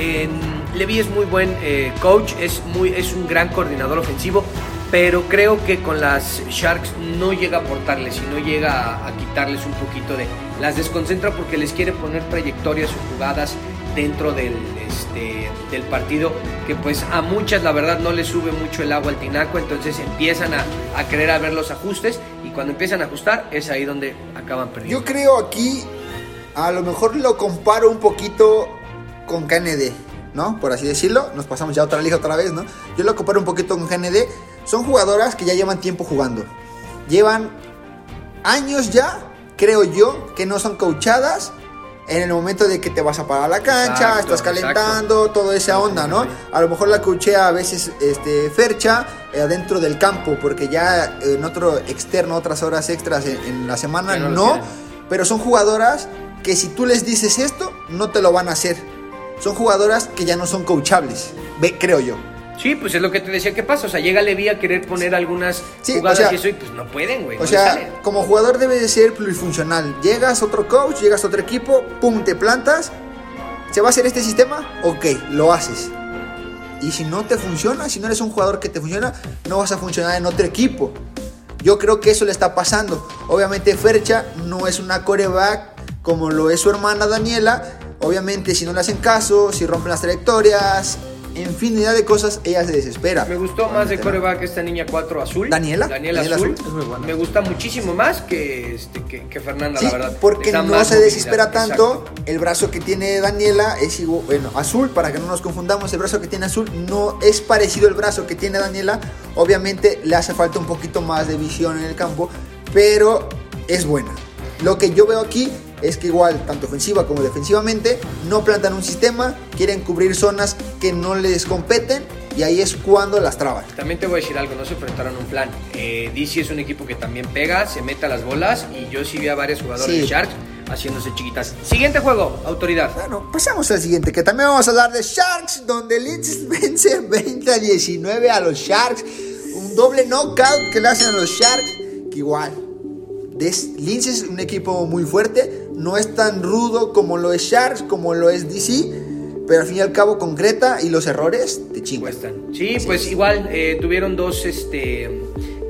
en Levy es muy buen eh, coach, es, muy, es un gran coordinador ofensivo, pero creo que con las Sharks no llega a aportarles y no llega a, quitarles un poquito de... Las desconcentra porque les quiere poner trayectorias o jugadas dentro del, este, del partido que pues a muchas la verdad no les sube mucho el agua al tinaco, entonces empiezan a, a querer a ver los ajustes y cuando empiezan a ajustar es ahí donde acaban perdiendo. Yo creo aquí, a lo mejor lo comparo un poquito con KND, ¿no? Por así decirlo. Nos pasamos ya a otra liga otra vez, ¿no? Yo lo comparo un poquito con KND. Son jugadoras que ya llevan tiempo jugando. Llevan años ya, creo yo, que no son coachadas. En el momento de que te vas a parar la cancha, Exacto, estás calentando, toda esa onda, ¿no? A lo mejor la coachea a veces este, Fercha eh, adentro del campo, porque ya en otro externo, otras horas extras en, en la semana, no. Pero son jugadoras que si tú les dices esto, no te lo van a hacer. Son jugadoras que ya no son coachables, ve, creo yo. Sí, pues es lo que te decía que pasa, o sea, llega Levi a querer poner algunas Sí, jugadas o sea- y eso y pues no pueden, güey. O no sea, sale. como jugador debe de ser plurifuncional. Llegas a otro coach, llegas a otro equipo, pum, te plantas. ¿Se va a hacer este sistema? Ok, lo haces. Y si no te funciona, si no eres un jugador que te funciona, no vas a funcionar en otro equipo. Yo creo que eso le está pasando. Obviamente Fercha no es una coreback como lo es su hermana Daniela. Obviamente si no le hacen caso, si rompen las trayectorias, infinidad de cosas, ella se desespera. Me gustó más de coreback esta niña 4 azul. ¿Daniela? Daniela, Daniela azul. Azul. Es muy buena. Me gusta muchísimo más que, este, que, que Fernanda, Sí, la verdad. porque no se desespera tanto. Exacto. El brazo que tiene Daniela es igual, bueno, azul, para que no nos confundamos. El brazo que tiene azul no es parecido al brazo que tiene Daniela. Obviamente le hace falta un poquito más de visión en el campo, pero es buena. Lo que yo veo aquí es que igual, tanto ofensiva como defensivamente, no plantan un sistema, quieren cubrir zonas que no les competen y ahí es cuando las traban. También te voy a decir algo, no se enfrentaron a un plan. Eh, DC es un equipo que también pega, se mete a las bolas y yo sí vi a varios jugadores Sí. de Sharks haciéndose chiquitas. Siguiente juego, autoridad. Bueno, pasamos al siguiente, que también vamos a hablar de Sharks, donde Leeds vence 20 a 19 a los Sharks. Un doble knockout que le hacen a los Sharks, que igual. Leeds es un equipo muy fuerte, no es tan rudo como lo es Sharks, como lo es DC, pero al fin y al cabo concreta y los errores te chingan. Cuestan. Sí, Así pues es. igual eh, tuvieron dos, este,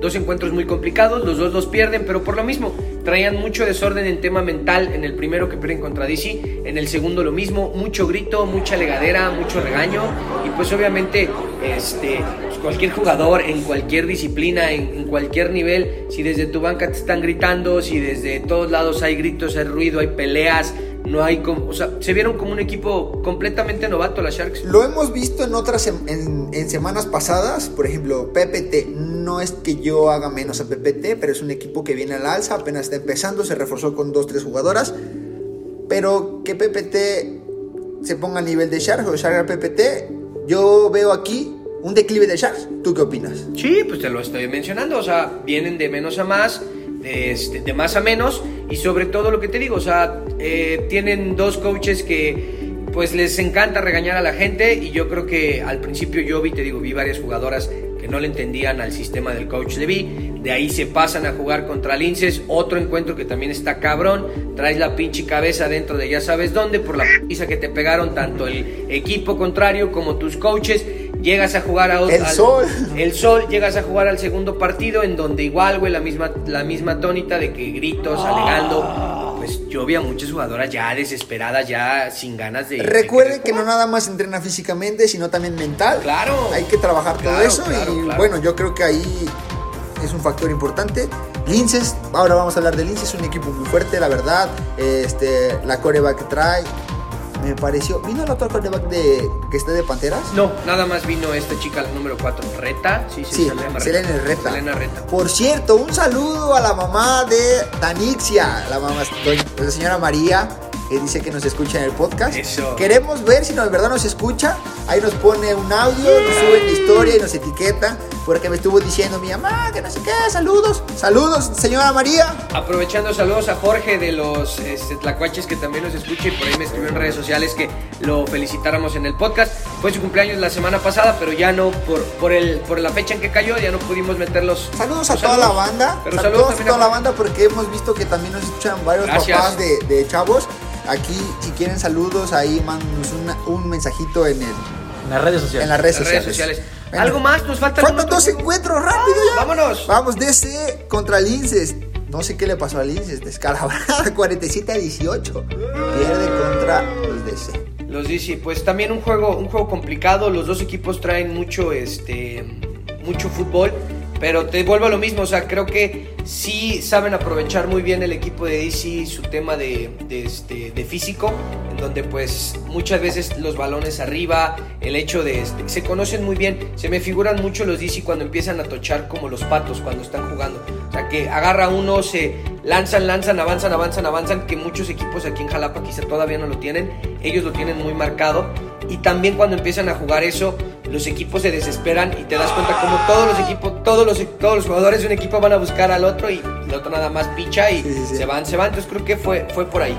dos encuentros muy complicados, los dos los pierden, pero por lo mismo, traían mucho desorden en tema mental en el primero que pierden contra DC, en el segundo lo mismo, mucho grito, mucha legadera, mucho regaño, y pues obviamente este, pues, cualquier jugador en cualquier disciplina, en, en cualquier nivel, si desde tu banca te están gritando, si desde todos lados hay gritos, hay ruido, hay peleas, no hay como, o sea, se vieron como un equipo completamente novato las Sharks. Lo hemos visto en otras en, en semanas pasadas, por ejemplo, PPT. No es que yo haga menos a PPT, pero es un equipo que viene al alza, apenas está empezando, se reforzó con dos, tres jugadoras. Pero que PPT se ponga a nivel de Sharks o Sharks a PPT, yo veo aquí un declive de Sharks. ¿Tú qué opinas? Sí, pues te lo estoy mencionando, o sea, vienen de menos a más, este, de más a menos, y sobre todo lo que te digo, o sea, eh, tienen dos coaches que pues les encanta regañar a la gente, y yo creo que al principio yo vi, te digo, vi varias jugadoras que no le entendían al sistema del coach Levy, de ahí se pasan a jugar contra Linces, otro encuentro que también está cabrón, traes la pinche cabeza dentro de ya sabes dónde, por la pizza que te pegaron tanto el equipo contrario como tus coaches, llegas a jugar a El al- Sol. el sol llegas a jugar al segundo partido en donde igual, güey, la misma, la misma tónica de que gritos, alegando. Pues yo vi a muchas jugadoras ya desesperadas, ya sin ganas de... de Recuerden que no nada más entrena físicamente, sino también mental. Claro. Hay que trabajar todo eso claro, y claro. bueno, yo creo que ahí es un factor importante. Linces, ahora vamos a hablar de Linces, un equipo muy fuerte, la verdad. Este, la coreback que trae, me pareció. ¿Vino la otra coreback de, que está de Panteras? No, nada más vino esta chica, la número 4, Reta. Sí, sí, Sí, Selena Selena Reta. Selena Reta. Por cierto, un saludo a la mamá de Danixia, la mamá, la señora María, que dice que nos escucha en el podcast. Eso. Queremos ver si no, de verdad nos escucha. Ahí nos pone un audio, nos sube la historia y nos etiqueta. Porque me estuvo diciendo mi mamá que no sé qué. Saludos. Saludos, señora María. Aprovechando saludos a Jorge de los este, Tlacuaches que también nos escucha y por ahí me escribió en redes sociales que lo felicitáramos en el podcast. Fue su cumpleaños la semana pasada, pero ya no, por, por, el, por la fecha en que cayó, ya no pudimos meter los Saludos a toda la banda. Pero saludos, saludos a toda la banda porque hemos visto que también nos escuchan varios Gracias. papás de, de chavos. Aquí, si quieren saludos, ahí mándanos un mensajito en, el, En las redes sociales. en las redes las redes sociales. Bueno. ¿Algo más? Nos falta Faltan dos otro? encuentros, rápido ya. Vámonos. Vamos, DC contra Linces. No sé qué le pasó a Linces, descalabrada, 47 a 18. Pierde contra los DC. Los DC, pues también un juego, un juego complicado. Los dos equipos traen mucho, este, mucho fútbol. Pero te vuelvo a lo mismo, o sea, creo que sí saben aprovechar muy bien el equipo de DC su tema de, este, de físico, en donde pues muchas veces los balones arriba, el hecho de, este, se conocen muy bien, se me figuran mucho los DC cuando empiezan a tochar como los patos cuando están jugando, o sea, que agarra uno, se lanzan, lanzan, avanzan, avanzan, avanzan, que muchos equipos aquí en Jalapa quizá todavía no lo tienen, ellos lo tienen muy marcado, y también cuando empiezan a jugar eso, los equipos se desesperan y te das cuenta como todos los equipos, todos los, todos los jugadores de un equipo van a buscar al otro y el otro nada más picha y Sí, sí, sí. se van, se van. Entonces creo que fue, fue por ahí.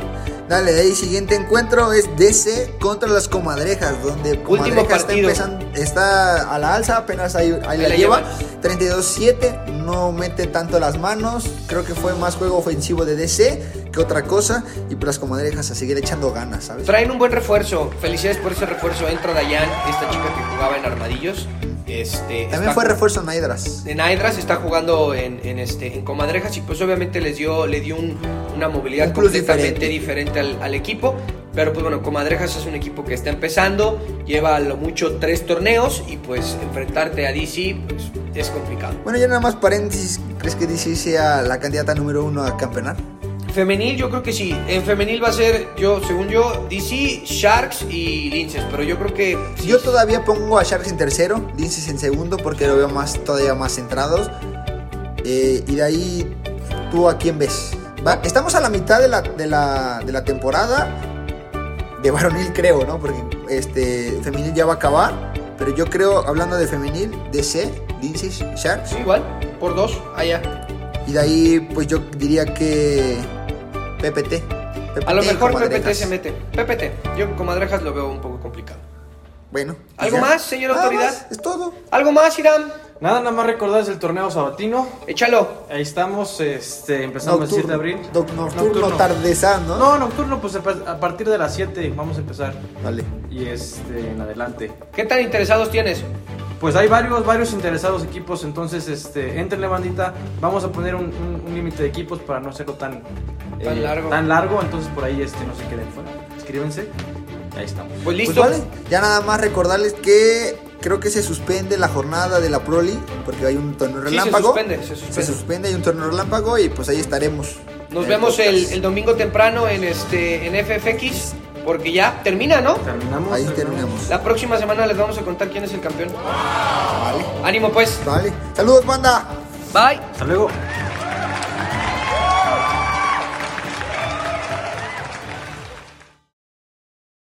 Dale, ahí siguiente encuentro es DC contra las comadrejas, donde comadrejas está partido. empezando, está a la alza, apenas ahí, ahí la, la lleva. llevan. 32-7, no mete tanto las manos, creo que fue más juego ofensivo de DC que otra cosa, y pues las comadrejas a seguir echando ganas, ¿sabes? Traen un buen refuerzo. Felicidades por ese refuerzo. Entra Dayan, esta chica que jugaba en Armadillos. Este, También está fue refuerzo Naidras. En Aedras está jugando en, en, este, en Comadrejas y pues obviamente les dio, le dio un- una movilidad Un completamente diferente, al, al equipo. Pero pues bueno, Comadrejas es un equipo que está empezando, lleva a lo mucho tres torneos y pues enfrentarte a DC pues, es complicado. Bueno, ya nada más paréntesis, ¿crees que DC sea la candidata número uno a campeonar? Femenil yo creo que sí. En femenil va a ser, yo según yo, DC, Sharks y Linces. Pero yo creo que... sí. Yo todavía pongo a Sharks en tercero, Linces en segundo, porque lo veo más, todavía más centrados. Eh, y de ahí, ¿tú a quién ves? Va, estamos a la mitad de la, de la, de la temporada de varonil, creo, ¿no? Porque este femenil ya va a acabar. Pero yo creo, hablando de femenil, DC, Linces, Sharks. Sí, igual, por dos, allá. Y de ahí, pues yo diría que PPT. A lo mejor. PPT se mete. PPT. Yo Comadrejas lo veo un poco complicado. Bueno. ¿Algo ya. más, señor Nada autoridad? más, es todo. ¿Algo más, Irán? Nada, nada más recordar el torneo sabatino. Échalo. Ahí estamos, este, empezamos el 7 de abril. Doc- nocturno, tardezano. No, nocturno, pues a a partir de las 7 vamos a empezar. Vale. Y este, en adelante. ¿Qué tan interesados tienes? Pues hay varios, varios interesados equipos, entonces este, entrenle bandita. Vamos a poner un, un- un límite de equipos para no hacerlo tan, eh, Tan largo. tan largo, entonces por ahí este, no se queden fuera. Escríbense. Ahí estamos. Pues Pues listo. vale, ya nada más recordarles que creo que se suspende la jornada de la Proli porque hay un torneo Sí, se relámpago. suspende, se suspende. Se suspende, hay un torneo relámpago y pues ahí estaremos. Nos vemos el, el domingo temprano en este en FFX porque ya termina, ¿no? Terminamos. Ahí terminamos. La próxima semana les vamos a contar quién es el campeón. Vale, Ánimo pues. vale. Saludos, banda. Bye. Hasta luego.